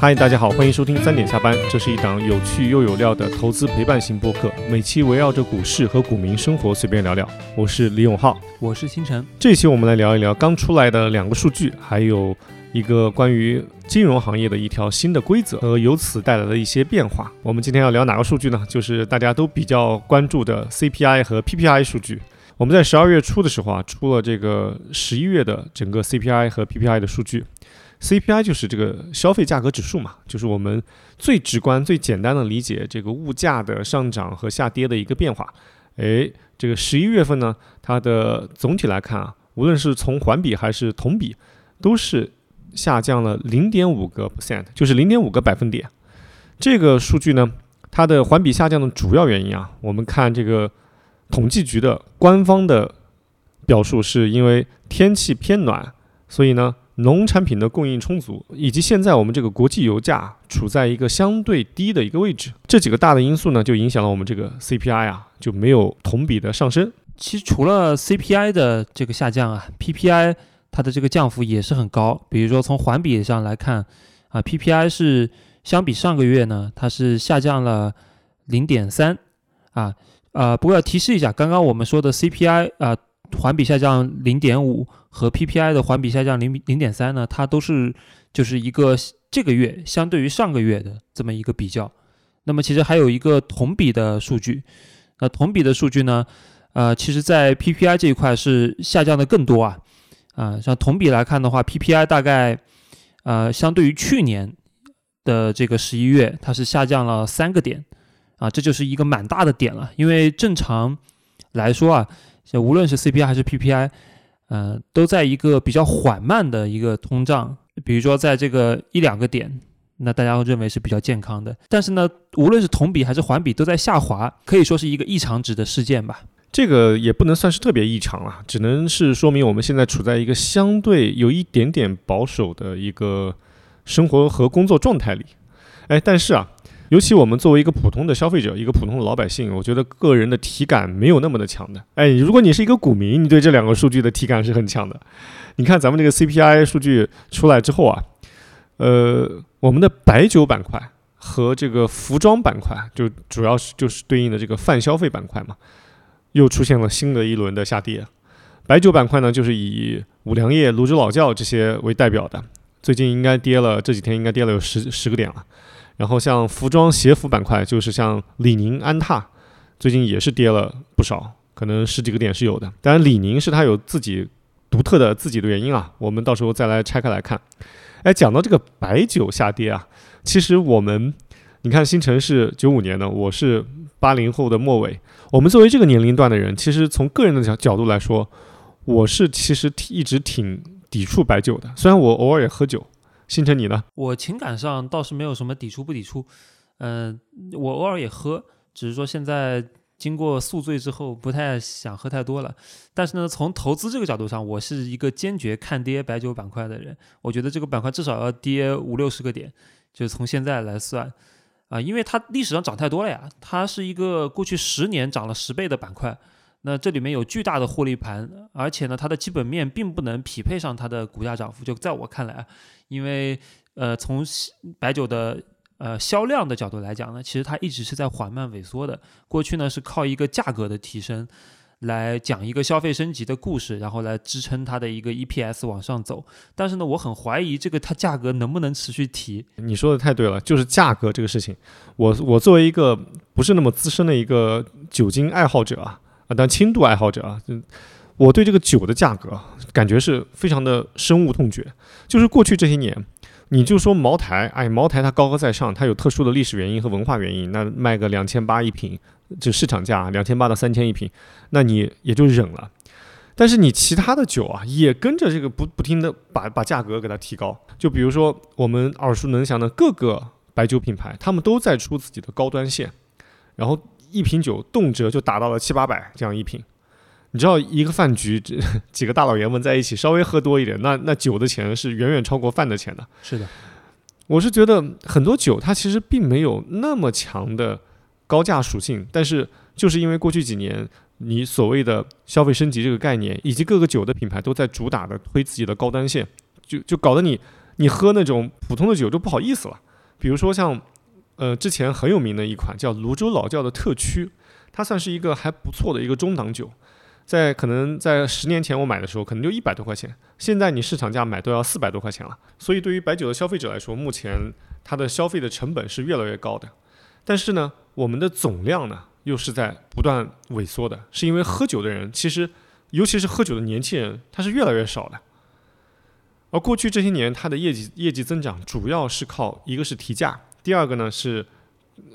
嗨，大家好，欢迎收听三点下班，这是一档有趣又有料的投资陪伴型播客，每期围绕着股市和股民生活随便聊聊。我是李永浩，我是星辰。这期我们来聊一聊刚出来的两个数据，还有一个关于金融行业的一条新的规则和由此带来的一些变化。我们今天要聊哪个数据呢？就是大家都比较关注的 CPI 和 PPI 数据。我们在十二月初的时候啊，出了这个十一月的整个 CPI 和 PPI 的数据。CPI 就是这个消费价格指数嘛，就是我们最直观、最简单的理解这个物价的上涨和下跌的一个变化。诶，这个十一月份呢，它的总体来看啊，无论是从环比还是同比，都是下降了零点五个 percent，就是零点五个百分点。这个数据呢，它的环比下降的主要原因啊，我们看这个。统计局的官方的表述是因为天气偏暖，所以呢，农产品的供应充足，以及现在我们这个国际油价处在一个相对低的一个位置，这几个大的因素呢，就影响了我们这个 CPI 啊，就没有同比的上升。其实除了 CPI 的这个下降啊，PPI 它的这个降幅也是很高。比如说从环比上来看啊，PPI 是相比上个月呢，它是下降了零点三啊。呃，不过要提示一下，刚刚我们说的 CPI 啊，环比下降零点五和 PPI 的环比下降零零点三呢，它都是就是一个这个月相对于上个月的这么一个比较。那么其实还有一个同比的数据，那同比的数据呢，呃，其实在 PPI 这一块是下降的更多啊，啊，像同比来看的话，PPI 大概呃相对于去年的这个十一月，它是下降了三个点。啊，这就是一个蛮大的点了，因为正常来说啊，无论是 CPI 还是 PPI，呃，都在一个比较缓慢的一个通胀，比如说在这个一两个点，那大家会认为是比较健康的。但是呢，无论是同比还是环比都在下滑，可以说是一个异常值的事件吧。这个也不能算是特别异常了，只能是说明我们现在处在一个相对有一点点保守的一个生活和工作状态里。哎，但是啊。尤其我们作为一个普通的消费者，一个普通的老百姓，我觉得个人的体感没有那么的强的。哎，如果你是一个股民，你对这两个数据的体感是很强的。你看咱们这个 CPI 数据出来之后啊，呃，我们的白酒板块和这个服装板块，就主要是就是对应的这个泛消费板块嘛，又出现了新的一轮的下跌。白酒板块呢，就是以五粮液、泸州老窖这些为代表的，最近应该跌了，这几天应该跌了有十十个点了。然后像服装鞋服板块，就是像李宁、安踏，最近也是跌了不少，可能十几个点是有的。当然，李宁是它有自己独特的自己的原因啊，我们到时候再来拆开来看。哎，讲到这个白酒下跌啊，其实我们，你看，新城是九五年的，我是八零后的末尾，我们作为这个年龄段的人，其实从个人的角角度来说，我是其实一直挺抵触白酒的，虽然我偶尔也喝酒。星辰，你呢？我情感上倒是没有什么抵触不抵触，嗯，我偶尔也喝，只是说现在经过宿醉之后，不太想喝太多了。但是呢，从投资这个角度上，我是一个坚决看跌白酒板块的人。我觉得这个板块至少要跌五六十个点，就是从现在来算啊，因为它历史上涨太多了呀，它是一个过去十年涨了十倍的板块。那这里面有巨大的获利盘，而且呢，它的基本面并不能匹配上它的股价涨幅。就在我看来啊，因为呃，从白酒的呃销量的角度来讲呢，其实它一直是在缓慢萎缩的。过去呢是靠一个价格的提升来讲一个消费升级的故事，然后来支撑它的一个 EPS 往上走。但是呢，我很怀疑这个它价格能不能持续提。你说的太对了，就是价格这个事情。我我作为一个不是那么资深的一个酒精爱好者啊。啊，但轻度爱好者啊，就我对这个酒的价格感觉是非常的深恶痛绝。就是过去这些年，你就说茅台，哎，茅台它高高在上，它有特殊的历史原因和文化原因，那卖个两千八一瓶，就市场价两千八到三千一瓶，那你也就忍了。但是你其他的酒啊，也跟着这个不不停的把把价格给它提高。就比如说我们耳熟能详的各个白酒品牌，他们都在出自己的高端线，然后。一瓶酒动辄就达到了七八百这样一瓶，你知道一个饭局这几个大老爷们在一起稍微喝多一点，那那酒的钱是远远超过饭的钱的。是的，我是觉得很多酒它其实并没有那么强的高价属性，但是就是因为过去几年你所谓的消费升级这个概念，以及各个酒的品牌都在主打的推自己的高端线，就就搞得你你喝那种普通的酒就不好意思了。比如说像呃之前很有名的一款叫泸州老窖的特曲，它算是一个还不错的一个中档酒。在可能在十年前我买的时候，可能就一百多块钱，现在你市场价买都要四百多块钱了。所以对于白酒的消费者来说，目前它的消费的成本是越来越高的。但是呢，我们的总量呢又是在不断萎缩的，是因为喝酒的人其实，尤其是喝酒的年轻人，他是越来越少的。而过去这些年，它的业绩业绩增长主要是靠一个是提价，第二个呢是，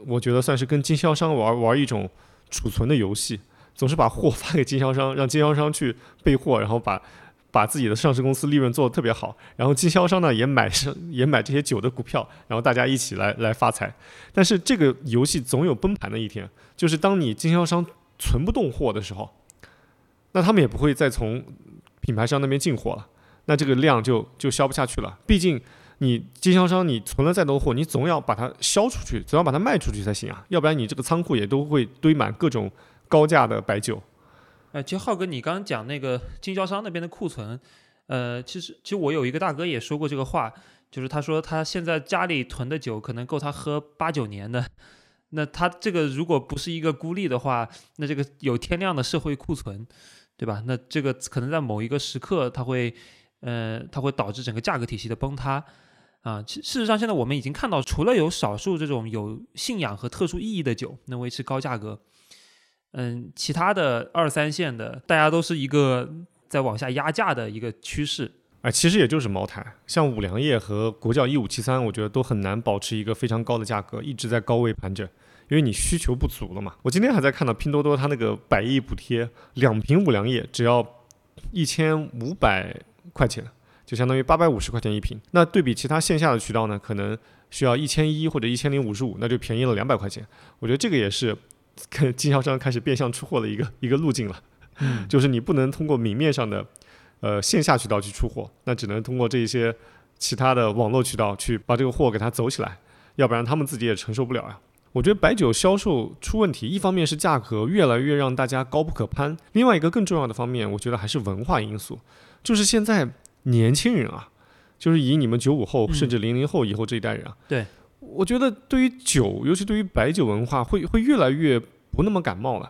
我觉得算是跟经销商玩玩一种储存的游戏。总是把货发给经销商，让经销商去备货，然后把把自己的上市公司利润做得特别好，然后经销商呢也买上也买这些酒的股票，然后大家一起来来发财。但是这个游戏总有崩盘的一天，就是当你经销商存不动货的时候，那他们也不会再从品牌商那边进货了，那这个量就就销不下去了。毕竟你经销商你存了再多货，你总要把它销出去，总要把它卖出去才行啊，要不然你这个仓库也都会堆满各种。高价的白酒，哎，其实浩哥，你刚刚讲那个经销商那边的库存，呃，其实其实我有一个大哥也说过这个话，就是他说他现在家里囤的酒可能够他喝八九年的，那他这个如果不是一个孤立的话，那这个有天量的社会库存，对吧？那这个可能在某一个时刻，它会，呃，它会导致整个价格体系的崩塌，啊，其事实上现在我们已经看到，除了有少数这种有信仰和特殊意义的酒能维持高价格。嗯，其他的二三线的，大家都是一个在往下压价的一个趋势。哎，其实也就是茅台，像五粮液和国窖一五七三，我觉得都很难保持一个非常高的价格，一直在高位盘整，因为你需求不足了嘛。我今天还在看到拼多多它那个百亿补贴，两瓶五粮液只要一千五百块钱，就相当于八百五十块钱一瓶。那对比其他线下的渠道呢，可能需要一千一或者一千零五十五，那就便宜了两百块钱。我觉得这个也是。跟经销商开始变相出货的一个一个路径了，就是你不能通过明面上的呃线下渠道去出货，那只能通过这一些其他的网络渠道去把这个货给它走起来，要不然他们自己也承受不了呀。我觉得白酒销售出问题，一方面是价格越来越让大家高不可攀，另外一个更重要的方面，我觉得还是文化因素，就是现在年轻人啊，就是以你们九五后甚至零零后以后这一代人啊，对。我觉得对于酒，尤其对于白酒文化，会会越来越不那么感冒了。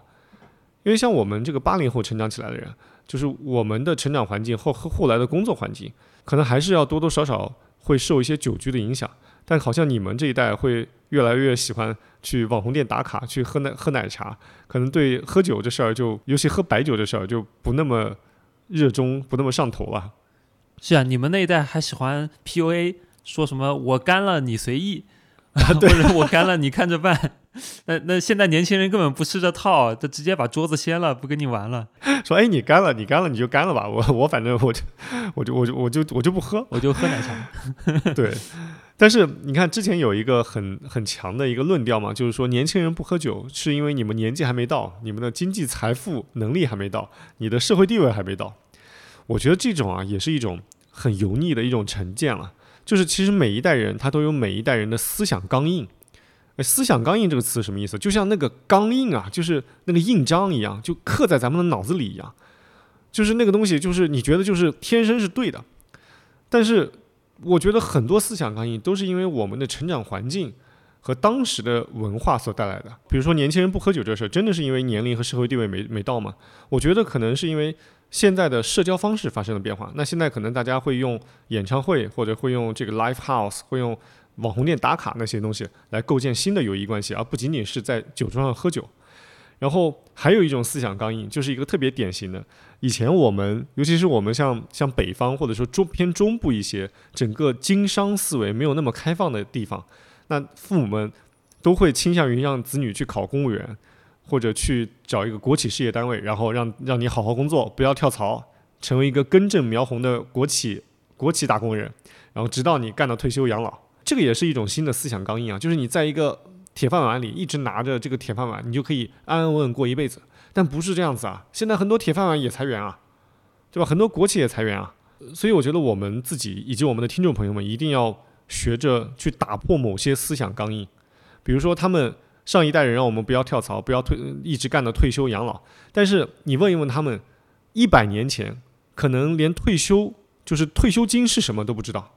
因为像我们这个八零后成长起来的人，就是我们的成长环境后后来的工作环境，可能还是要多多少少会受一些酒局的影响。但好像你们这一代会越来越喜欢去网红店打卡，去喝奶喝奶茶，可能对喝酒这事儿就，尤其喝白酒这事儿就不那么热衷，不那么上头了。是啊，你们那一代还喜欢 PUA，说什么我干了你随意。或者我干了，你看着办。那那现在年轻人根本不吃这套，他直接把桌子掀了，不跟你玩了。说哎，你干了，你干了，你就干了吧。我我反正我就我就我就我就我就不喝，我就喝奶茶。对，但是你看之前有一个很很强的一个论调嘛，就是说年轻人不喝酒是因为你们年纪还没到，你们的经济财富能力还没到，你的社会地位还没到。我觉得这种啊，也是一种很油腻的一种成见了。就是其实每一代人他都有每一代人的思想钢印，思想钢印这个词什么意思？就像那个钢印啊，就是那个印章一样，就刻在咱们的脑子里一样。就是那个东西，就是你觉得就是天生是对的，但是我觉得很多思想钢印都是因为我们的成长环境和当时的文化所带来的。比如说年轻人不喝酒这事，真的是因为年龄和社会地位没没到吗？我觉得可能是因为。现在的社交方式发生了变化，那现在可能大家会用演唱会，或者会用这个 live house，会用网红店打卡那些东西来构建新的友谊关系，而不仅仅是在酒桌上喝酒。然后还有一种思想钢印，就是一个特别典型的，以前我们，尤其是我们像像北方或者说中偏中部一些，整个经商思维没有那么开放的地方，那父母们都会倾向于让子女去考公务员。或者去找一个国企事业单位，然后让让你好好工作，不要跳槽，成为一个根正苗红的国企国企打工人，然后直到你干到退休养老，这个也是一种新的思想钢印啊，就是你在一个铁饭碗里一直拿着这个铁饭碗，你就可以安安稳稳过一辈子。但不是这样子啊，现在很多铁饭碗也裁员啊，对吧？很多国企也裁员啊，所以我觉得我们自己以及我们的听众朋友们一定要学着去打破某些思想钢印，比如说他们。上一代人让我们不要跳槽，不要退，一直干到退休养老。但是你问一问他们，一百年前可能连退休就是退休金是什么都不知道。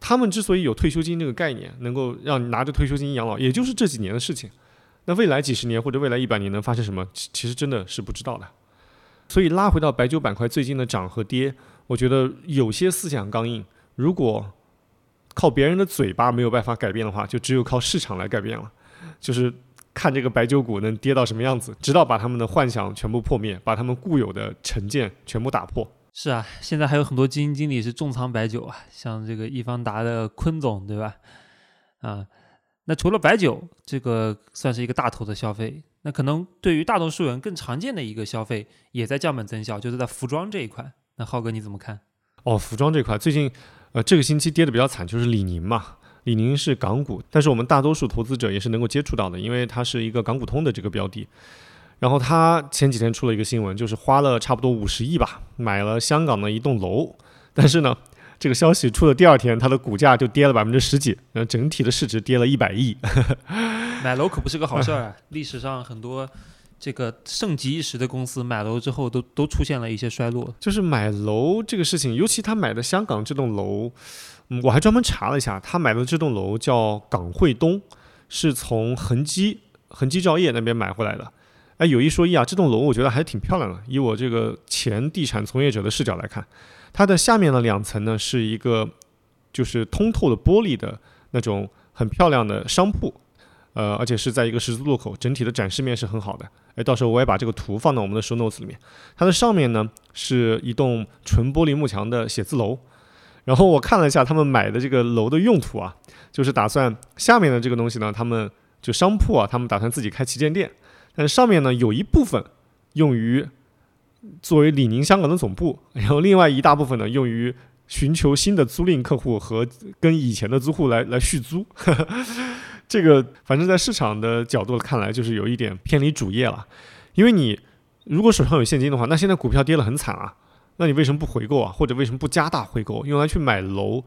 他们之所以有退休金这个概念，能够让你拿着退休金养老，也就是这几年的事情。那未来几十年或者未来一百年能发生什么，其其实真的是不知道的。所以拉回到白酒板块最近的涨和跌，我觉得有些思想刚硬。如果靠别人的嘴巴没有办法改变的话，就只有靠市场来改变了。就是看这个白酒股能跌到什么样子，直到把他们的幻想全部破灭，把他们固有的成见全部打破。是啊，现在还有很多基金经理是重仓白酒啊，像这个易方达的坤总，对吧？啊，那除了白酒，这个算是一个大头的消费。那可能对于大多数人更常见的一个消费，也在降本增效，就是在服装这一块。那浩哥你怎么看？哦，服装这块最近，呃，这个星期跌的比较惨，就是李宁嘛。李宁是港股，但是我们大多数投资者也是能够接触到的，因为它是一个港股通的这个标的。然后他前几天出了一个新闻，就是花了差不多五十亿吧，买了香港的一栋楼。但是呢，这个消息出的第二天，它的股价就跌了百分之十几，然后整体的市值跌了一百亿。买楼可不是个好事儿啊！历史上很多这个盛极一时的公司买楼之后，都都出现了一些衰落。就是买楼这个事情，尤其他买的香港这栋楼，嗯，我还专门查了一下，他买的这栋楼叫港汇东，是从恒基恒基兆业那边买回来的。哎，有一说一啊，这栋楼我觉得还挺漂亮的。以我这个前地产从业者的视角来看，它的下面的两层呢是一个就是通透的玻璃的那种很漂亮的商铺，呃，而且是在一个十字路口，整体的展示面是很好的。哎，到时候我也把这个图放到我们的 show notes 里面。它的上面呢是一栋纯玻璃幕墙的写字楼，然后我看了一下他们买的这个楼的用途啊，就是打算下面的这个东西呢，他们就商铺啊，他们打算自己开旗舰店。但是上面呢有一部分用于作为李宁香港的总部，然后另外一大部分呢用于寻求新的租赁客户和跟以前的租户来来续租。这个反正在市场的角度看来就是有一点偏离主业了，因为你如果手上有现金的话，那现在股票跌得很惨啊，那你为什么不回购啊？或者为什么不加大回购，用来去买楼？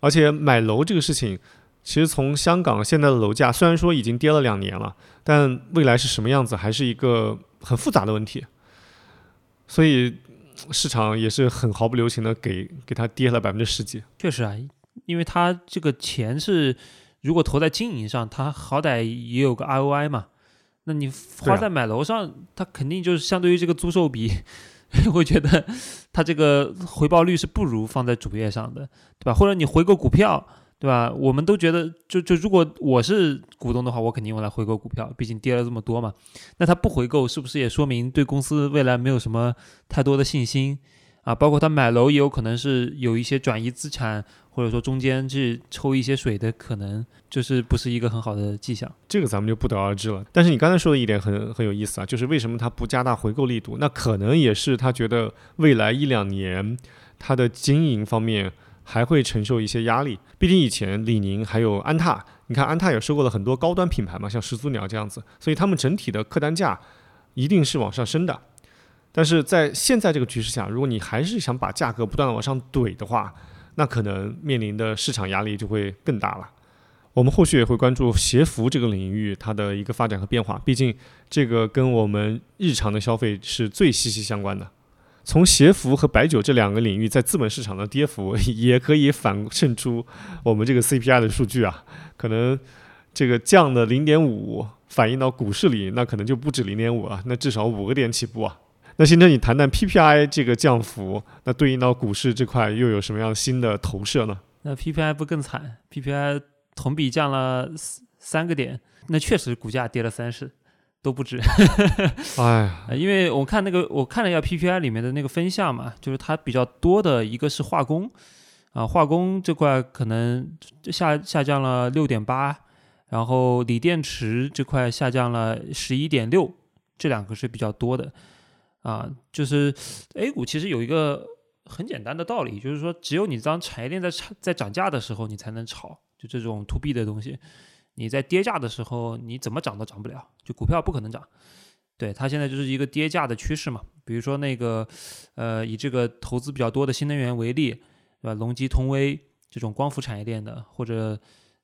而且买楼这个事情。其实从香港现在的楼价，虽然说已经跌了两年了，但未来是什么样子，还是一个很复杂的问题。所以市场也是很毫不留情的给给它跌了百分之十几。确实啊，因为它这个钱是如果投在经营上，它好歹也有个 ROI 嘛。那你花在买楼上，它肯定就是相对于这个租售比，会觉得它这个回报率是不如放在主业上的，对吧？或者你回购股票。对吧？我们都觉得，就就如果我是股东的话，我肯定用来回购股票，毕竟跌了这么多嘛。那他不回购，是不是也说明对公司未来没有什么太多的信心啊？包括他买楼也有可能是有一些转移资产，或者说中间去抽一些水的可能，就是不是一个很好的迹象。这个咱们就不得而知了。但是你刚才说的一点很很有意思啊，就是为什么他不加大回购力度？那可能也是他觉得未来一两年他的经营方面。还会承受一些压力，毕竟以前李宁还有安踏，你看安踏也收购了很多高端品牌嘛，像始祖鸟这样子，所以他们整体的客单价一定是往上升的。但是在现在这个局势下，如果你还是想把价格不断的往上怼的话，那可能面临的市场压力就会更大了。我们后续也会关注鞋服这个领域它的一个发展和变化，毕竟这个跟我们日常的消费是最息息相关的。从鞋服和白酒这两个领域在资本市场的跌幅，也可以反衬出我们这个 CPI 的数据啊。可能这个降的零点五反映到股市里，那可能就不止零点五啊，那至少五个点起步啊。那现在你谈谈 PPI 这个降幅，那对应到股市这块又有什么样新的投射呢？那 PPI 不更惨？PPI 同比降了三个点，那确实股价跌了三十。都不止，哎，因为我看那个，我看了一下 PPI 里面的那个分项嘛，就是它比较多的一个是化工，啊，化工这块可能下下降了六点八，然后锂电池这块下降了十一点六，这两个是比较多的，啊，就是 A 股其实有一个很简单的道理，就是说只有你当产业链在在涨价的时候，你才能炒，就这种 To B 的东西。你在跌价的时候，你怎么涨都涨不了，就股票不可能涨。对它现在就是一个跌价的趋势嘛。比如说那个，呃，以这个投资比较多的新能源为例，对吧？隆基、通威这种光伏产业链的，或者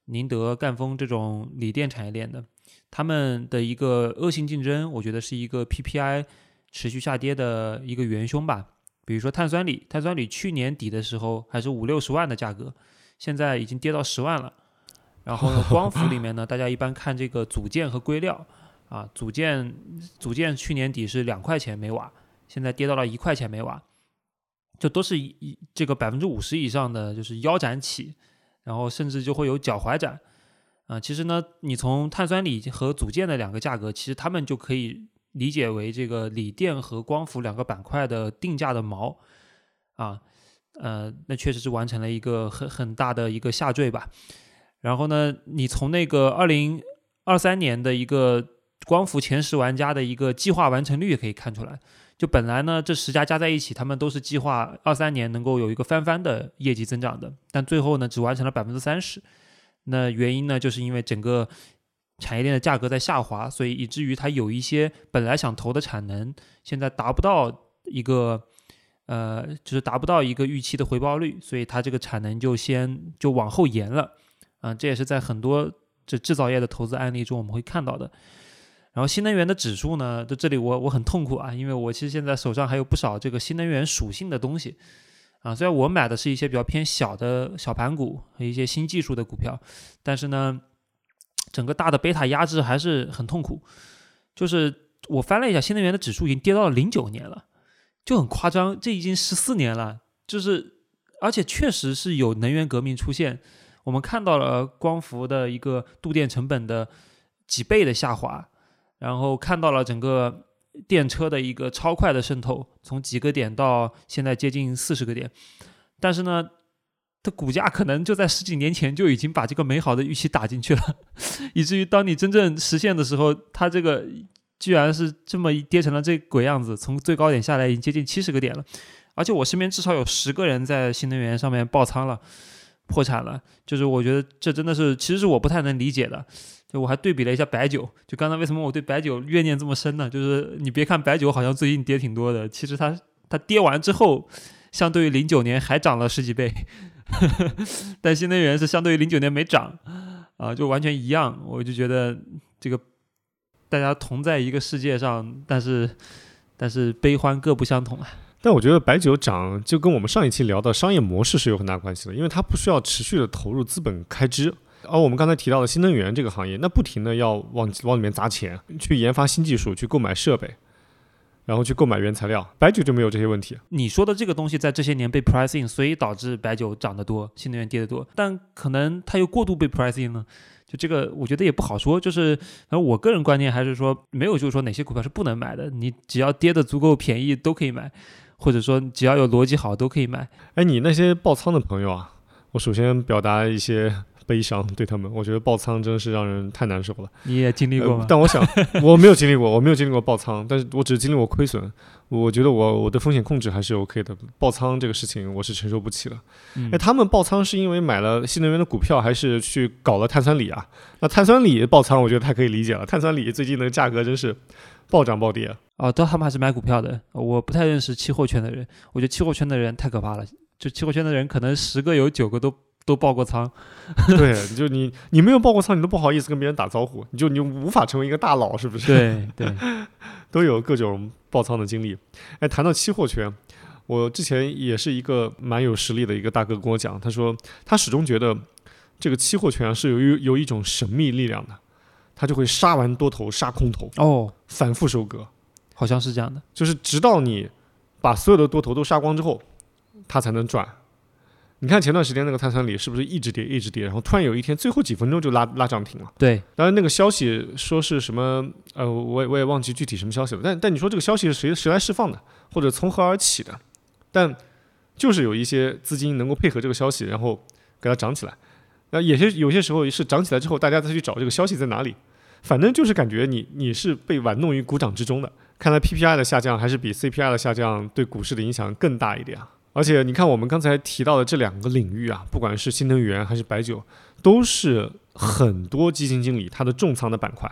宁德、赣锋这种锂电产业链的，他们的一个恶性竞争，我觉得是一个 PPI 持续下跌的一个元凶吧。比如说碳酸锂，碳酸锂去年底的时候还是五六十万的价格。现在已经跌到十万了。然后，光伏里面呢，大家一般看这个组件和硅料啊，组件组件去年底是两块钱每瓦，现在跌到了一块钱每瓦，就都是一这个百分之五十以上的就是腰斩起，然后甚至就会有脚踝斩啊。其实呢，你从碳酸锂和组件的两个价格，其实他们就可以理解为这个锂电和光伏两个板块的定价的锚啊。呃，那确实是完成了一个很很大的一个下坠吧。然后呢，你从那个二零二三年的一个光伏前十玩家的一个计划完成率也可以看出来，就本来呢这十家加在一起，他们都是计划二三年能够有一个翻番的业绩增长的，但最后呢只完成了百分之三十。那原因呢，就是因为整个产业链的价格在下滑，所以以至于它有一些本来想投的产能，现在达不到一个。呃，就是达不到一个预期的回报率，所以它这个产能就先就往后延了，啊，这也是在很多这制造业的投资案例中我们会看到的。然后新能源的指数呢，在这里我我很痛苦啊，因为我其实现在手上还有不少这个新能源属性的东西，啊，虽然我买的是一些比较偏小的小盘股和一些新技术的股票，但是呢，整个大的贝塔压制还是很痛苦。就是我翻了一下，新能源的指数已经跌到了零九年了。就很夸张，这已经十四年了，就是而且确实是有能源革命出现，我们看到了光伏的一个度电成本的几倍的下滑，然后看到了整个电车的一个超快的渗透，从几个点到现在接近四十个点，但是呢，它股价可能就在十几年前就已经把这个美好的预期打进去了，以至于当你真正实现的时候，它这个。居然是这么跌成了这鬼样子，从最高点下来已经接近七十个点了，而且我身边至少有十个人在新能源上面爆仓了，破产了。就是我觉得这真的是，其实是我不太能理解的。就我还对比了一下白酒，就刚才为什么我对白酒怨念这么深呢？就是你别看白酒好像最近跌挺多的，其实它它跌完之后，相对于零九年还涨了十几倍，但新能源是相对于零九年没涨，啊，就完全一样。我就觉得这个。大家同在一个世界上，但是但是悲欢各不相同啊。但我觉得白酒涨就跟我们上一期聊的商业模式是有很大关系的，因为它不需要持续的投入资本开支，而我们刚才提到的新能源这个行业，那不停的要往往里面砸钱，去研发新技术，去购买设备，然后去购买原材料。白酒就没有这些问题。你说的这个东西在这些年被 pricing，所以导致白酒涨得多，新能源跌得多，但可能它又过度被 pricing 了。就这个，我觉得也不好说。就是，反正我个人观念还是说，没有就是说哪些股票是不能买的。你只要跌得足够便宜都可以买，或者说只要有逻辑好都可以买。哎，你那些爆仓的朋友啊，我首先表达一些。悲伤对他们，我觉得爆仓真的是让人太难受了。你也经历过吗？但我想，我没有经历过，我没有经历过爆仓，但是我只是经历过亏损。我觉得我我的风险控制还是 OK 的。爆仓这个事情我是承受不起的。哎，他们爆仓是因为买了新能源的股票，还是去搞了碳酸锂啊？那碳酸锂爆仓，我觉得太可以理解了。碳酸锂最近的价格真是暴涨暴跌。啊，都他们还是买股票的。我不太认识期货圈的人，我觉得期货圈的人太可怕了。就期货圈的人，可能十个有九个都。都爆过仓，对，就你你没有爆过仓，你都不好意思跟别人打招呼，你就你无法成为一个大佬，是不是？对 对，都有各种爆仓的经历。哎，谈到期货圈，我之前也是一个蛮有实力的一个大哥跟我讲，他说他始终觉得这个期货圈是有有一种神秘力量的，他就会杀完多头杀空头哦，反复收割，好像是这样的，就是直到你把所有的多头都杀光之后，他才能赚。你看前段时间那个碳酸锂是不是一直跌一直跌，然后突然有一天最后几分钟就拉拉涨停了？对，当然那个消息说是什么，呃，我也我也忘记具体什么消息了。但但你说这个消息是谁谁来释放的，或者从何而起的？但就是有一些资金能够配合这个消息，然后给它涨起来。那有些有些时候是涨起来之后，大家再去找这个消息在哪里。反正就是感觉你你是被玩弄于股掌之中的。看来 PPI 的下降还是比 CPI 的下降对股市的影响更大一点啊。而且你看，我们刚才提到的这两个领域啊，不管是新能源还是白酒，都是很多基金经理他的重仓的板块。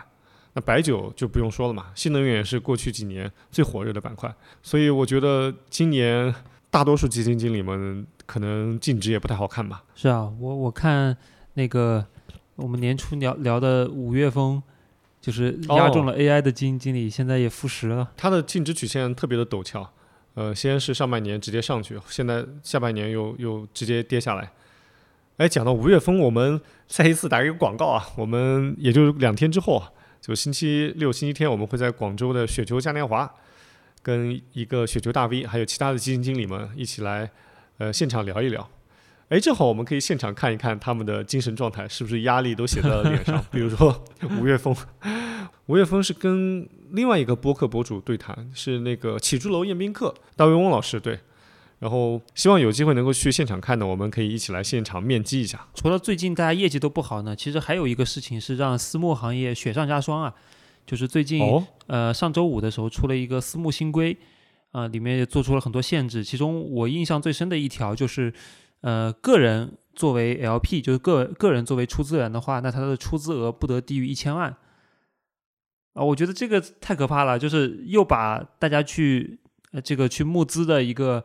那白酒就不用说了嘛，新能源也是过去几年最火热的板块。所以我觉得今年大多数基金经理们可能净值也不太好看吧。是啊，我我看那个我们年初聊聊的五月风，就是压中了 AI 的基金经理，现在也负十了。它的净值曲线特别的陡峭。呃，先是上半年直接上去，现在下半年又又直接跌下来。哎，讲到五月风，我们再一次打一个广告啊，我们也就两天之后啊，就星期六、星期天，我们会在广州的雪球嘉年华，跟一个雪球大 V，还有其他的基金经理们一起来，呃，现场聊一聊。哎，正好我们可以现场看一看他们的精神状态是不是压力都写在了脸上。比如说吴月峰，吴月峰是跟另外一个播客博主对谈，是那个启珠楼宴宾客大卫翁老师对。然后希望有机会能够去现场看的，我们可以一起来现场面基一下。除了最近大家业绩都不好呢，其实还有一个事情是让私募行业雪上加霜啊，就是最近呃上周五的时候出了一个私募新规啊，里面也做出了很多限制，其中我印象最深的一条就是。呃，个人作为 LP，就是个个人作为出资人的话，那他的出资额不得低于一千万啊！我觉得这个太可怕了，就是又把大家去呃这个去募资的一个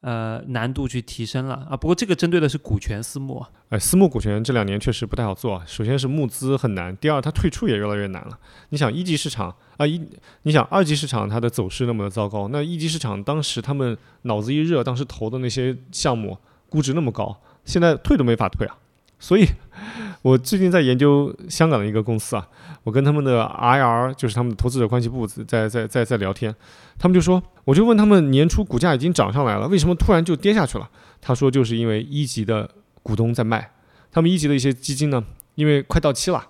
呃难度去提升了啊！不过这个针对的是股权私募，哎，私募股权这两年确实不太好做。首先是募资很难，第二它退出也越来越难了。你想一级市场啊一，你想二级市场它的走势那么的糟糕，那一级市场当时他们脑子一热，当时投的那些项目。估值那么高，现在退都没法退啊！所以，我最近在研究香港的一个公司啊，我跟他们的 IR，就是他们的投资者关系部，在在在在聊天，他们就说，我就问他们年初股价已经涨上来了，为什么突然就跌下去了？他说就是因为一级的股东在卖，他们一级的一些基金呢，因为快到期了，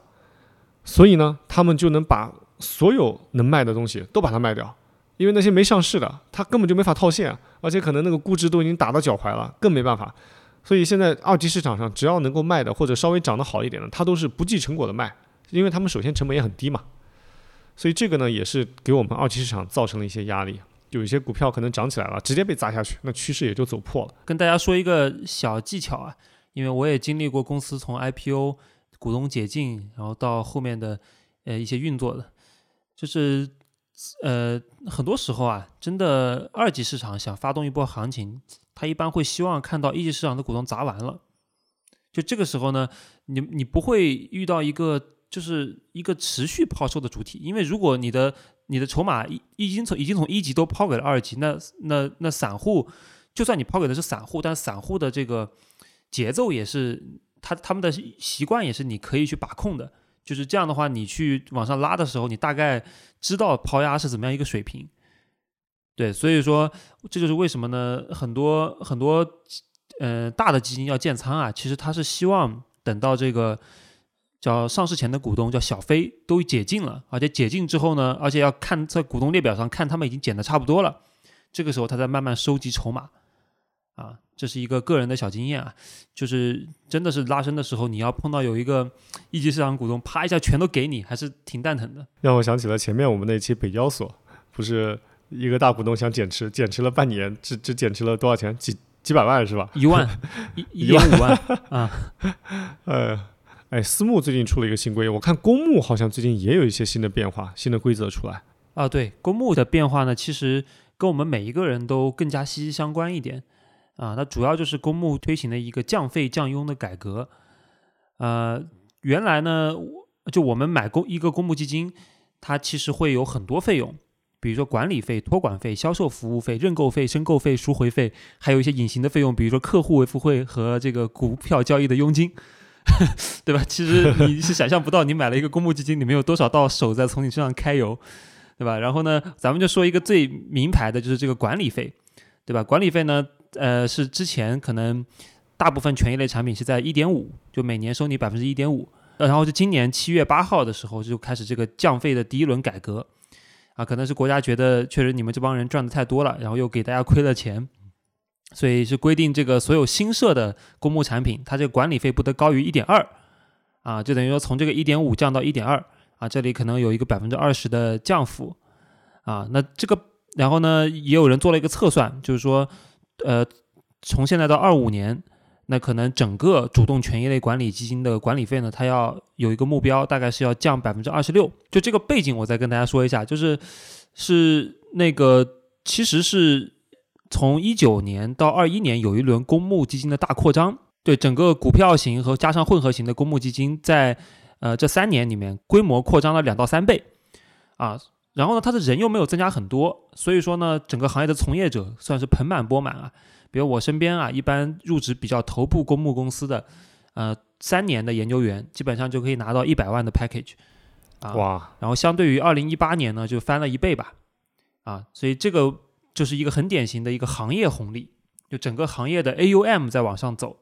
所以呢，他们就能把所有能卖的东西都把它卖掉。因为那些没上市的，他根本就没法套现，而且可能那个估值都已经打到脚踝了，更没办法。所以现在二级市场上，只要能够卖的或者稍微涨得好一点的，它都是不计成果的卖，因为他们首先成本也很低嘛。所以这个呢，也是给我们二级市场造成了一些压力。有一些股票可能涨起来了，直接被砸下去，那趋势也就走破了。跟大家说一个小技巧啊，因为我也经历过公司从 IPO、股东解禁，然后到后面的呃一些运作的，就是。呃，很多时候啊，真的二级市场想发动一波行情，他一般会希望看到一级市场的股东砸完了。就这个时候呢，你你不会遇到一个就是一个持续抛售的主体，因为如果你的你的筹码已已经从已经从一级都抛给了二级，那那那散户，就算你抛给的是散户，但散户的这个节奏也是他他们的习惯也是你可以去把控的。就是这样的话，你去往上拉的时候，你大概知道抛压是怎么样一个水平，对，所以说这就是为什么呢？很多很多，呃，大的基金要建仓啊，其实他是希望等到这个叫上市前的股东叫小飞都解禁了，而且解禁之后呢，而且要看在股东列表上看他们已经减的差不多了，这个时候他再慢慢收集筹码。啊，这是一个个人的小经验啊，就是真的是拉升的时候，你要碰到有一个一级市场股东，啪一下全都给你，还是挺蛋疼的。让我想起了前面我们那期北交所，不是一个大股东想减持，减持了半年，只只减持了多少钱？几几百万是吧？一万，一一点五万啊。呃，哎，私募最近出了一个新规，我看公募好像最近也有一些新的变化、新的规则出来。啊，对，公募的变化呢，其实跟我们每一个人都更加息息相关一点。啊，那主要就是公募推行的一个降费降佣的改革。呃，原来呢，就我们买公一个公募基金，它其实会有很多费用，比如说管理费、托管费、销售服务费、认购费、申购费、赎回费，还有一些隐形的费用，比如说客户维护费和这个股票交易的佣金，对吧？其实你 是想象不到，你买了一个公募基金，里面有多少道手在从你身上开油，对吧？然后呢，咱们就说一个最名牌的，就是这个管理费，对吧？管理费呢？呃，是之前可能大部分权益类产品是在一点五，就每年收你百分之一点五，然后是今年七月八号的时候就开始这个降费的第一轮改革，啊，可能是国家觉得确实你们这帮人赚的太多了，然后又给大家亏了钱，所以是规定这个所有新设的公募产品，它这个管理费不得高于一点二，啊，就等于说从这个一点五降到一点二，啊，这里可能有一个百分之二十的降幅，啊，那这个然后呢，也有人做了一个测算，就是说。呃，从现在到二五年，那可能整个主动权益类管理基金的管理费呢，它要有一个目标，大概是要降百分之二十六。就这个背景，我再跟大家说一下，就是是那个其实是从一九年到二一年有一轮公募基金的大扩张，对整个股票型和加上混合型的公募基金，在呃这三年里面规模扩张了两到三倍啊。然后呢，它的人又没有增加很多，所以说呢，整个行业的从业者算是盆满钵满啊。比如我身边啊，一般入职比较头部公募公司的呃三年的研究员，基本上就可以拿到一百万的 package 啊。哇，然后相对于二零一八年呢，就翻了一倍吧，啊，所以这个就是一个很典型的一个行业红利，就整个行业的 AUM 在往上走，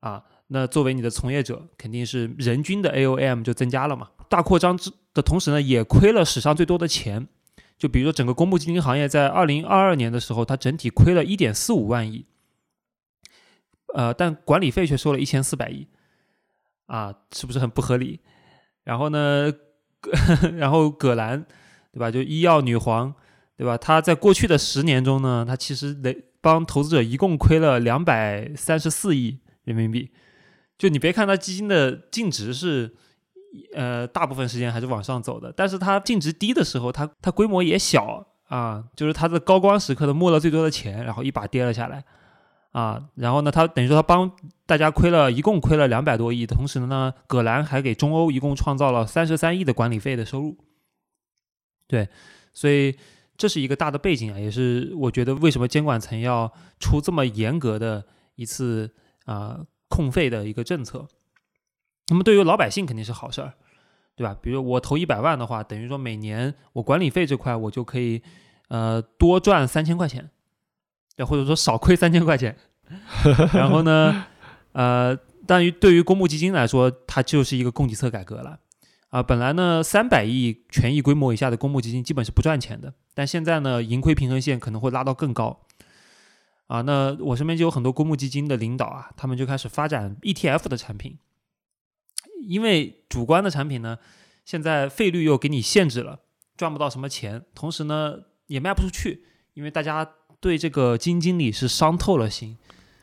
啊，那作为你的从业者，肯定是人均的 AUM 就增加了嘛。大扩张之的同时呢，也亏了史上最多的钱，就比如说整个公募基金行业在二零二二年的时候，它整体亏了一点四五万亿，呃，但管理费却收了一千四百亿，啊，是不是很不合理？然后呢？然后葛兰，对吧？就医药女皇，对吧？她在过去的十年中呢，她其实得帮投资者一共亏了两百三十四亿人民币。就你别看它基金的净值是，呃，大部分时间还是往上走的，但是它净值低的时候，它它规模也小啊，就是它的高光时刻的摸了最多的钱，然后一把跌了下来。啊，然后呢，他等于说他帮大家亏了一共亏了两百多亿，同时呢，葛兰还给中欧一共创造了三十三亿的管理费的收入。对，所以这是一个大的背景啊，也是我觉得为什么监管层要出这么严格的一次啊控费的一个政策。那么对于老百姓肯定是好事儿，对吧？比如我投一百万的话，等于说每年我管理费这块我就可以呃多赚三千块钱。或者说少亏三千块钱，然后呢，呃，但于对于公募基金来说，它就是一个供给侧改革了啊。本来呢，三百亿权益规模以下的公募基金基本是不赚钱的，但现在呢，盈亏平衡线可能会拉到更高啊。那我身边就有很多公募基金的领导啊，他们就开始发展 ETF 的产品，因为主观的产品呢，现在费率又给你限制了，赚不到什么钱，同时呢，也卖不出去，因为大家。对这个基金经理是伤透了心，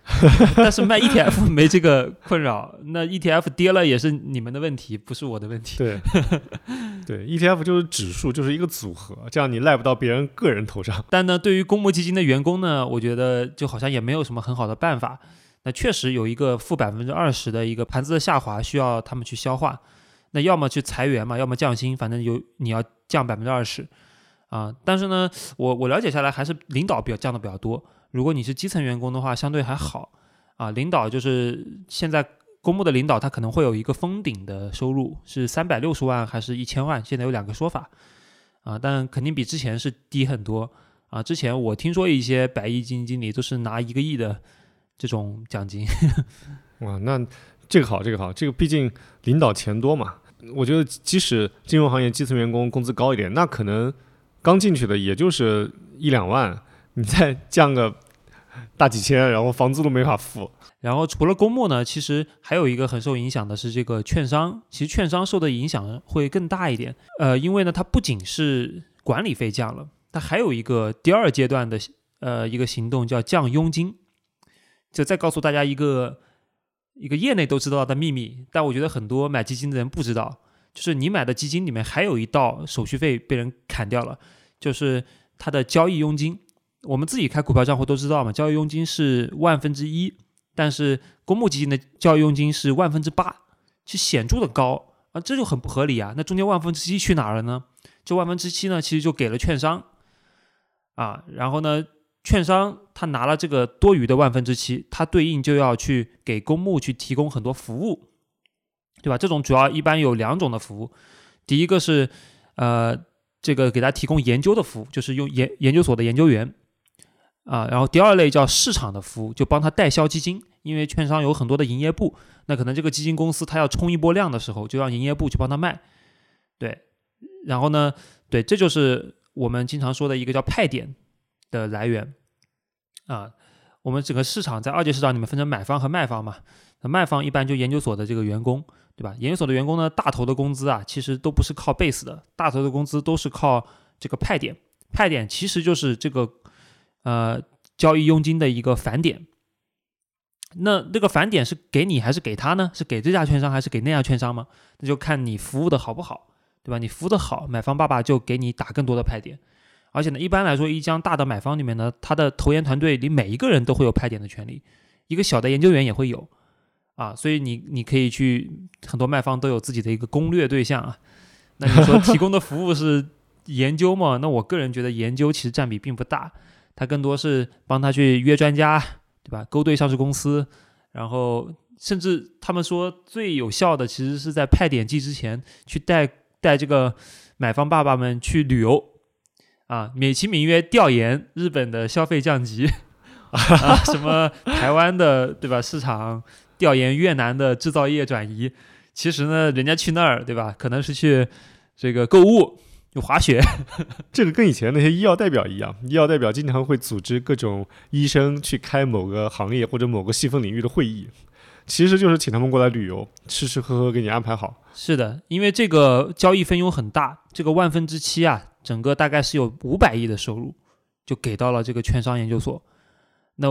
但是卖 ETF 没这个困扰，那 ETF 跌了也是你们的问题，不是我的问题。对，对，ETF 就是指数，就是一个组合，这样你赖不到别人个人头上。但呢，对于公募基金的员工呢，我觉得就好像也没有什么很好的办法。那确实有一个负百分之二十的一个盘子的下滑，需要他们去消化。那要么去裁员嘛，要么降薪，反正有你要降百分之二十。啊，但是呢，我我了解下来还是领导比较降的比较多。如果你是基层员工的话，相对还好。啊，领导就是现在公募的领导，他可能会有一个封顶的收入，是三百六十万还是一千万？现在有两个说法。啊，但肯定比之前是低很多。啊，之前我听说一些百亿基金经理都是拿一个亿的这种奖金。哇，那这个好，这个好，这个毕竟领导钱多嘛。我觉得即使金融行业基层员工工资高一点，那可能。刚进去的也就是一两万，你再降个大几千，然后房租都没法付。然后除了公募呢，其实还有一个很受影响的是这个券商。其实券商受的影响会更大一点。呃，因为呢，它不仅是管理费降了，它还有一个第二阶段的呃一个行动叫降佣金。就再告诉大家一个一个业内都知道的秘密，但我觉得很多买基金的人不知道。就是你买的基金里面还有一道手续费被人砍掉了，就是它的交易佣金。我们自己开股票账户都知道嘛，交易佣金是万分之一，但是公募基金的交易佣金是万分之八，是显著的高啊，这就很不合理啊。那中间万分之七去哪儿了呢？这万分之七呢，其实就给了券商啊，然后呢，券商他拿了这个多余的万分之七，他对应就要去给公募去提供很多服务。对吧？这种主要一般有两种的服务，第一个是，呃，这个给他提供研究的服务，就是用研研究所的研究员，啊，然后第二类叫市场的服务，就帮他代销基金，因为券商有很多的营业部，那可能这个基金公司他要冲一波量的时候，就让营业部去帮他卖，对，然后呢，对，这就是我们经常说的一个叫派点的来源，啊，我们整个市场在二级市场里面分成买方和卖方嘛，那卖方一般就研究所的这个员工。对吧？研究所的员工呢，大头的工资啊，其实都不是靠 base 的，大头的工资都是靠这个派点。派点其实就是这个呃交易佣金的一个返点。那这个返点是给你还是给他呢？是给这家券商还是给那家券商吗？那就看你服务的好不好，对吧？你服务的好，买方爸爸就给你打更多的派点。而且呢，一般来说，一家大的买方里面呢，他的投研团队里每一个人都会有派点的权利，一个小的研究员也会有。啊，所以你你可以去很多卖方都有自己的一个攻略对象啊。那你说提供的服务是研究嘛？那我个人觉得研究其实占比并不大，它更多是帮他去约专家，对吧？勾兑上市公司，然后甚至他们说最有效的，其实是在派点季之前去带带这个买方爸爸们去旅游，啊，美其名曰调研日本的消费降级，啊，什么台湾的对吧市场调研越南的制造业转移，其实呢，人家去那儿对吧，可能是去这个购物。有滑雪，这个跟以前那些医药代表一样，医药代表经常会组织各种医生去开某个行业或者某个细分领域的会议，其实就是请他们过来旅游，吃吃喝喝给你安排好。是的，因为这个交易费用很大，这个万分之七啊，整个大概是有五百亿的收入，就给到了这个券商研究所。那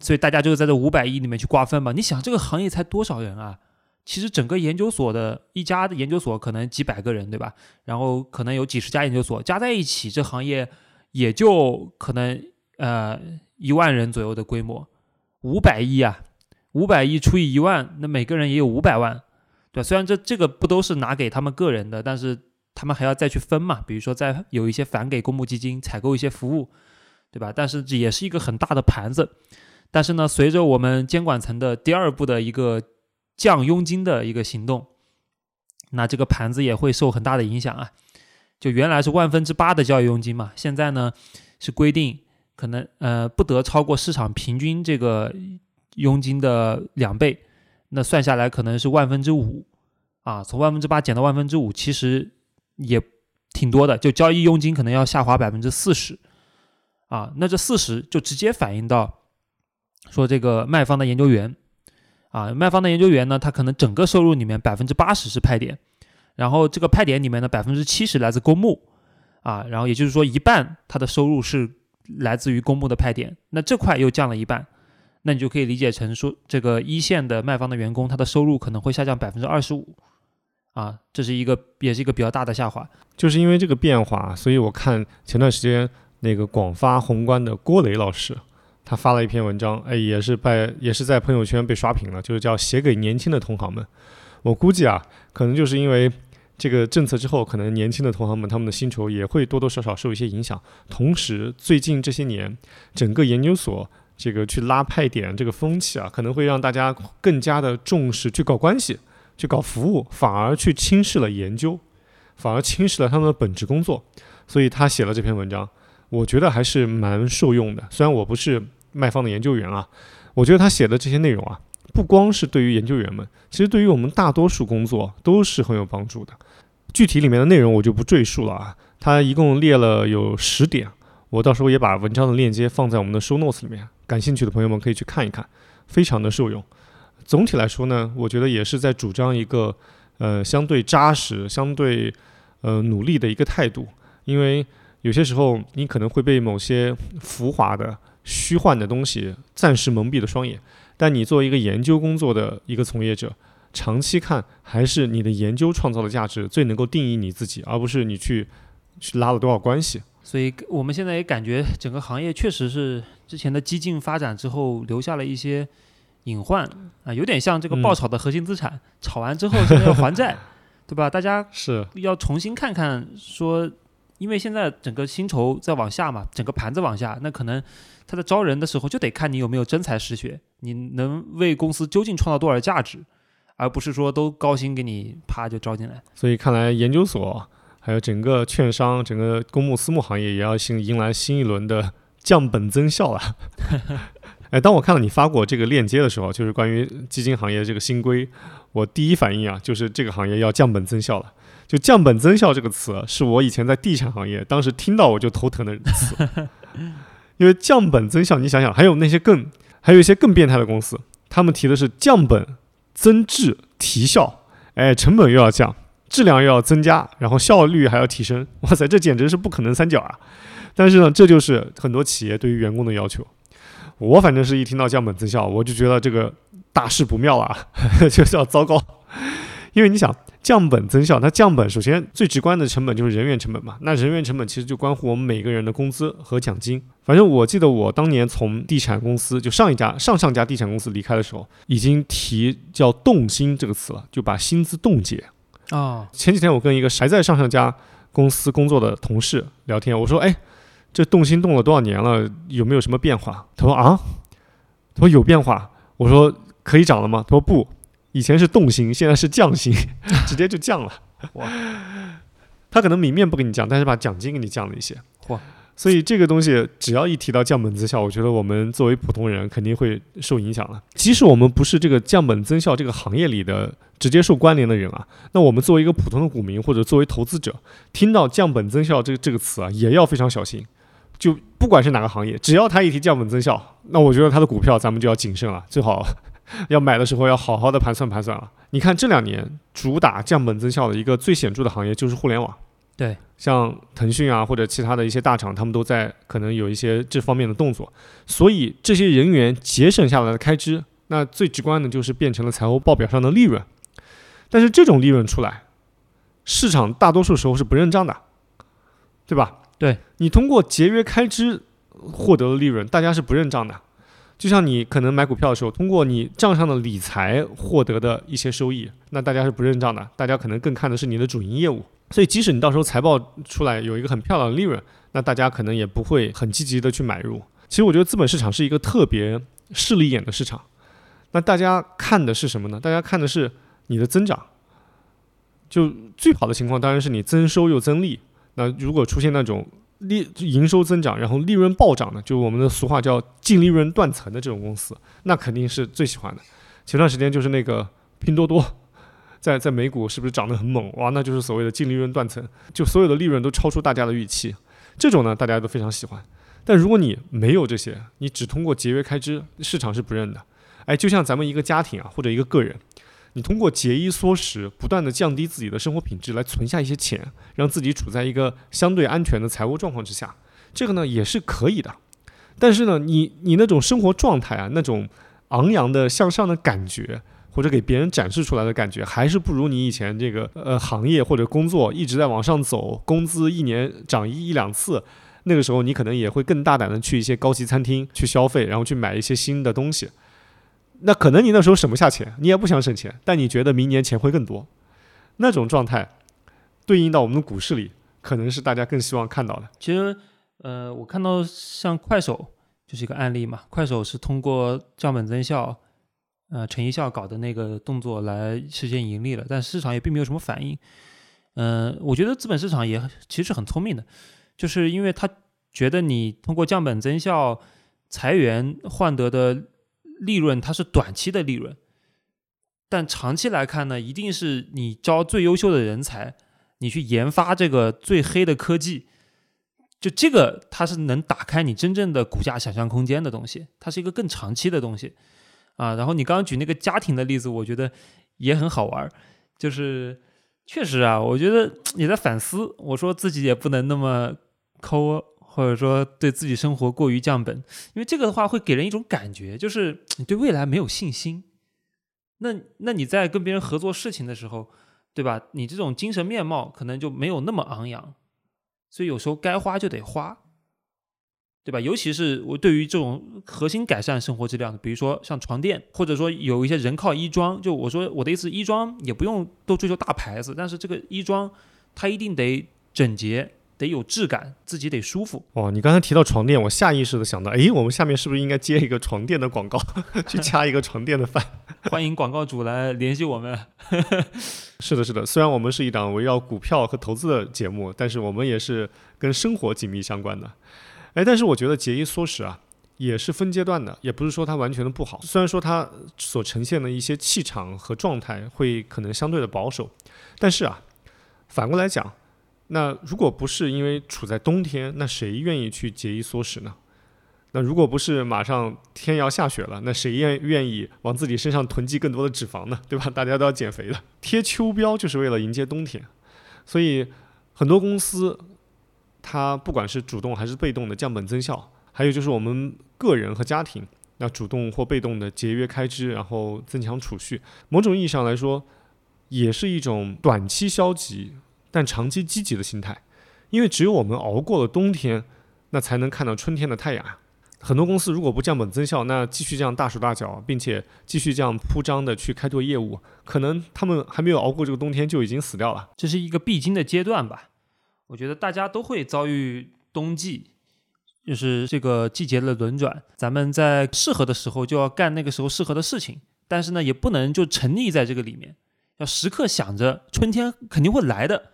所以大家就在这五百亿里面去瓜分嘛。你想这个行业才多少人啊？其实整个研究所的一家的研究所可能几百个人，对吧？然后可能有几十家研究所加在一起，这行业也就可能呃一万人左右的规模，五百亿啊，五百亿除以一万，那每个人也有五百万，对虽然这这个不都是拿给他们个人的，但是他们还要再去分嘛，比如说再有一些返给公募基金，采购一些服务，对吧？但是这也是一个很大的盘子。但是呢，随着我们监管层的第二步的一个。降佣金的一个行动，那这个盘子也会受很大的影响啊。就原来是万分之八的交易佣金嘛，现在呢是规定可能呃不得超过市场平均这个佣金的两倍，那算下来可能是万分之五啊。从万分之八减到万分之五，其实也挺多的，就交易佣金可能要下滑百分之四十啊。那这四十就直接反映到说这个卖方的研究员。啊，卖方的研究员呢，他可能整个收入里面百分之八十是派点，然后这个派点里面呢，百分之七十来自公募，啊，然后也就是说一半他的收入是来自于公募的派点，那这块又降了一半，那你就可以理解成说，这个一线的卖方的员工他的收入可能会下降百分之二十五，啊，这是一个也是一个比较大的下滑，就是因为这个变化，所以我看前段时间那个广发宏观的郭雷老师。他发了一篇文章，哎，也是被也是在朋友圈被刷屏了，就是叫写给年轻的同行们。我估计啊，可能就是因为这个政策之后，可能年轻的同行们他们的薪酬也会多多少少受一些影响。同时，最近这些年，整个研究所这个去拉派点这个风气啊，可能会让大家更加的重视去搞关系、去搞服务，反而去轻视了研究，反而轻视了他们的本职工作。所以他写了这篇文章，我觉得还是蛮受用的。虽然我不是。卖方的研究员啊，我觉得他写的这些内容啊，不光是对于研究员们，其实对于我们大多数工作都是很有帮助的。具体里面的内容我就不赘述了啊，他一共列了有十点，我到时候也把文章的链接放在我们的 show notes 里面，感兴趣的朋友们可以去看一看，非常的受用。总体来说呢，我觉得也是在主张一个呃相对扎实、相对呃努力的一个态度，因为有些时候你可能会被某些浮华的。虚幻的东西暂时蒙蔽了双眼，但你作为一个研究工作的一个从业者，长期看还是你的研究创造的价值最能够定义你自己，而不是你去去拉了多少关系。所以我们现在也感觉整个行业确实是之前的激进发展之后留下了一些隐患啊，有点像这个爆炒的核心资产，炒完之后现在要还债，对吧？大家是要重新看看说。因为现在整个薪酬在往下嘛，整个盘子往下，那可能他在招人的时候就得看你有没有真才实学，你能为公司究竟创造多少价值，而不是说都高薪给你啪就招进来。所以看来研究所还有整个券商、整个公募私募行业也要新迎来新一轮的降本增效了。哎，当我看到你发过这个链接的时候，就是关于基金行业这个新规，我第一反应啊就是这个行业要降本增效了。就降本增效这个词，是我以前在地产行业当时听到我就头疼的词，因为降本增效，你想想，还有那些更，还有一些更变态的公司，他们提的是降本增质提效，哎，成本又要降，质量又要增加，然后效率还要提升，哇塞，这简直是不可能三角啊！但是呢，这就是很多企业对于员工的要求。我反正是一听到降本增效，我就觉得这个大事不妙啊，就是要糟糕，因为你想。降本增效，它降本首先最直观的成本就是人员成本嘛。那人员成本其实就关乎我们每个人的工资和奖金。反正我记得我当年从地产公司就上一家 上上家地产公司离开的时候，已经提叫冻薪这个词了，就把薪资冻结。啊，前几天我跟一个还在上上家公司工作的同事聊天，我说：“哎，这动心动了多少年了？有没有什么变化？”他说：“啊，他说有变化。”我说：“可以涨了吗？他说不，以前是动心，现在是降薪，直接就降了。哇！他可能明面不跟你降，但是把奖金给你降了一些。哇！所以这个东西只要一提到降本增效，我觉得我们作为普通人肯定会受影响了。即使我们不是这个降本增效这个行业里的直接受关联的人啊，那我们作为一个普通的股民或者作为投资者，听到降本增效这个这个词啊，也要非常小心。就不管是哪个行业，只要他一提降本增效，那我觉得他的股票咱们就要谨慎了，最好 要买的时候要好好的盘算盘算了。你看这两年主打降本增效的一个最显著的行业就是互联网。对，像腾讯啊，或者其他的一些大厂，他们都在可能有一些这方面的动作，所以这些人员节省下来的开支，那最直观的就是变成了财务报表上的利润。但是这种利润出来，市场大多数时候是不认账的，对吧？对你通过节约开支获得的利润，大家是不认账的。就像你可能买股票的时候，通过你账上的理财获得的一些收益，那大家是不认账的，大家可能更看的是你的主营业务。所以，即使你到时候财报出来有一个很漂亮的利润，那大家可能也不会很积极的去买入。其实，我觉得资本市场是一个特别势利眼的市场。那大家看的是什么呢？大家看的是你的增长。就最好的情况当然是你增收又增利。那如果出现那种利营收增长，然后利润暴涨的，就我们的俗话叫净利润断层的这种公司，那肯定是最喜欢的。前段时间就是那个拼多多。在在美股是不是涨得很猛？哇，那就是所谓的净利润断层，就所有的利润都超出大家的预期。这种呢，大家都非常喜欢。但如果你没有这些，你只通过节约开支，市场是不认的。哎，就像咱们一个家庭啊，或者一个个人，你通过节衣缩食，不断的降低自己的生活品质，来存下一些钱，让自己处在一个相对安全的财务状况之下，这个呢也是可以的。但是呢，你你那种生活状态啊，那种昂扬的向上的感觉。或者给别人展示出来的感觉，还是不如你以前这个呃行业或者工作一直在往上走，工资一年涨一一两次，那个时候你可能也会更大胆的去一些高级餐厅去消费，然后去买一些新的东西。那可能你那时候省不下钱，你也不想省钱，但你觉得明年钱会更多，那种状态对应到我们的股市里，可能是大家更希望看到的。其实，呃，我看到像快手就是一个案例嘛，快手是通过降本增效。呃，陈一笑搞的那个动作来实现盈利了，但市场也并没有什么反应。嗯，我觉得资本市场也其实很聪明的，就是因为他觉得你通过降本增效、裁员换得的利润，它是短期的利润，但长期来看呢，一定是你招最优秀的人才，你去研发这个最黑的科技，就这个它是能打开你真正的股价想象空间的东西，它是一个更长期的东西。啊，然后你刚刚举那个家庭的例子，我觉得也很好玩儿，就是确实啊，我觉得也在反思，我说自己也不能那么抠，或者说对自己生活过于降本，因为这个的话会给人一种感觉，就是你对未来没有信心。那那你在跟别人合作事情的时候，对吧？你这种精神面貌可能就没有那么昂扬，所以有时候该花就得花。对吧？尤其是我对于这种核心改善生活质量的，比如说像床垫，或者说有一些人靠衣装。就我说我的意思，衣装也不用都追求大牌子，但是这个衣装它一定得整洁，得有质感，自己得舒服。哦，你刚才提到床垫，我下意识的想到，哎，我们下面是不是应该接一个床垫的广告，去 掐一个床垫的饭？欢迎广告主来联系我们。是的，是的。虽然我们是一档围绕股票和投资的节目，但是我们也是跟生活紧密相关的。哎，但是我觉得节衣缩食啊，也是分阶段的，也不是说它完全的不好。虽然说它所呈现的一些气场和状态会可能相对的保守，但是啊，反过来讲，那如果不是因为处在冬天，那谁愿意去节衣缩食呢？那如果不是马上天要下雪了，那谁愿愿意往自己身上囤积更多的脂肪呢？对吧？大家都要减肥的，贴秋膘就是为了迎接冬天，所以很多公司。它不管是主动还是被动的降本增效，还有就是我们个人和家庭，那主动或被动的节约开支，然后增强储蓄，某种意义上来说，也是一种短期消极但长期积极的心态。因为只有我们熬过了冬天，那才能看到春天的太阳。很多公司如果不降本增效，那继续这样大手大脚，并且继续这样铺张的去开拓业务，可能他们还没有熬过这个冬天就已经死掉了。这是一个必经的阶段吧。我觉得大家都会遭遇冬季，就是这个季节的轮转。咱们在适合的时候就要干那个时候适合的事情，但是呢，也不能就沉溺在这个里面，要时刻想着春天肯定会来的，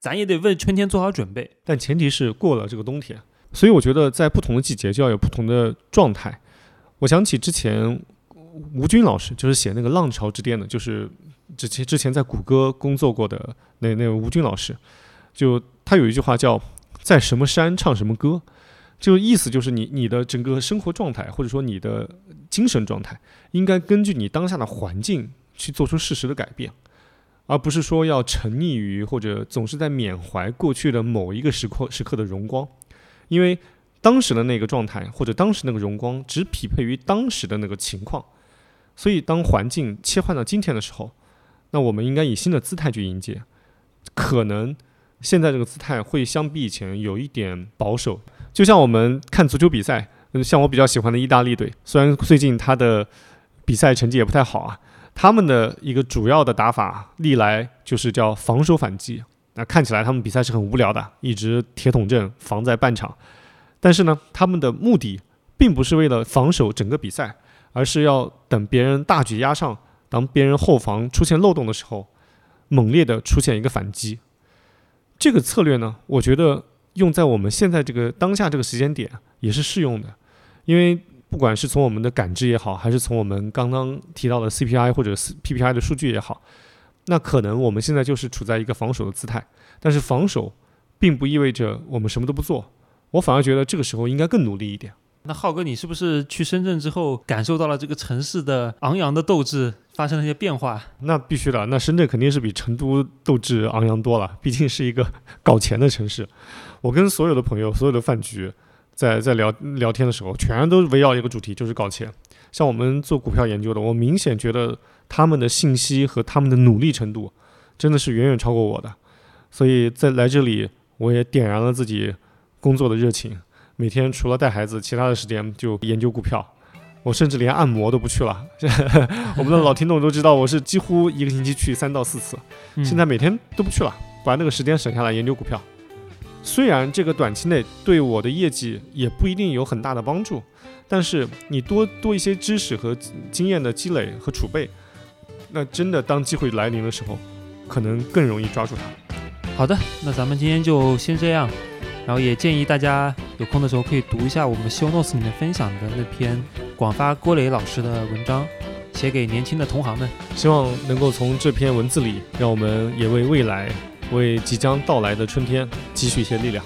咱也得为春天做好准备。但前提是过了这个冬天。所以我觉得在不同的季节就要有不同的状态。我想起之前吴军老师就是写那个《浪潮之巅》的，就是之前之前在谷歌工作过的那那位吴军老师，就他有一句话叫“在什么山唱什么歌”，就意思就是你你的整个生活状态或者说你的精神状态，应该根据你当下的环境去做出适时的改变，而不是说要沉溺于或者总是在缅怀过去的某一个时刻时刻的荣光。因为当时的那个状态或者当时那个荣光只匹配于当时的那个情况，所以当环境切换到今天的时候，那我们应该以新的姿态去迎接。可能现在这个姿态会相比以前有一点保守，就像我们看足球比赛，像我比较喜欢的意大利队，虽然最近他的比赛成绩也不太好啊，他们的一个主要的打法历来就是叫防守反击。那看起来他们比赛是很无聊的，一直铁桶阵防在半场。但是呢，他们的目的并不是为了防守整个比赛，而是要等别人大举压上，当别人后防出现漏洞的时候，猛烈的出现一个反击。这个策略呢，我觉得用在我们现在这个当下这个时间点也是适用的，因为不管是从我们的感知也好，还是从我们刚刚提到的 CPI 或者 PPI 的数据也好。那可能我们现在就是处在一个防守的姿态，但是防守并不意味着我们什么都不做。我反而觉得这个时候应该更努力一点。那浩哥，你是不是去深圳之后感受到了这个城市的昂扬的斗志发生了一些变化？那必须的，那深圳肯定是比成都斗志昂扬多了，毕竟是一个搞钱的城市。我跟所有的朋友、所有的饭局在在聊聊天的时候，全都围绕一个主题，就是搞钱。像我们做股票研究的，我明显觉得。他们的信息和他们的努力程度，真的是远远超过我的，所以在来这里，我也点燃了自己工作的热情。每天除了带孩子，其他的时间就研究股票。我甚至连按摩都不去了。我们的老听众都知道，我是几乎一个星期去三到四次，现在每天都不去了，把那个时间省下来研究股票。虽然这个短期内对我的业绩也不一定有很大的帮助，但是你多多一些知识和经验的积累和储备。那真的，当机会来临的时候，可能更容易抓住它。好的，那咱们今天就先这样，然后也建议大家有空的时候可以读一下我们修诺斯里面分享的那篇广发郭磊老师的文章，写给年轻的同行们。希望能够从这篇文字里，让我们也为未来、为即将到来的春天积蓄一些力量。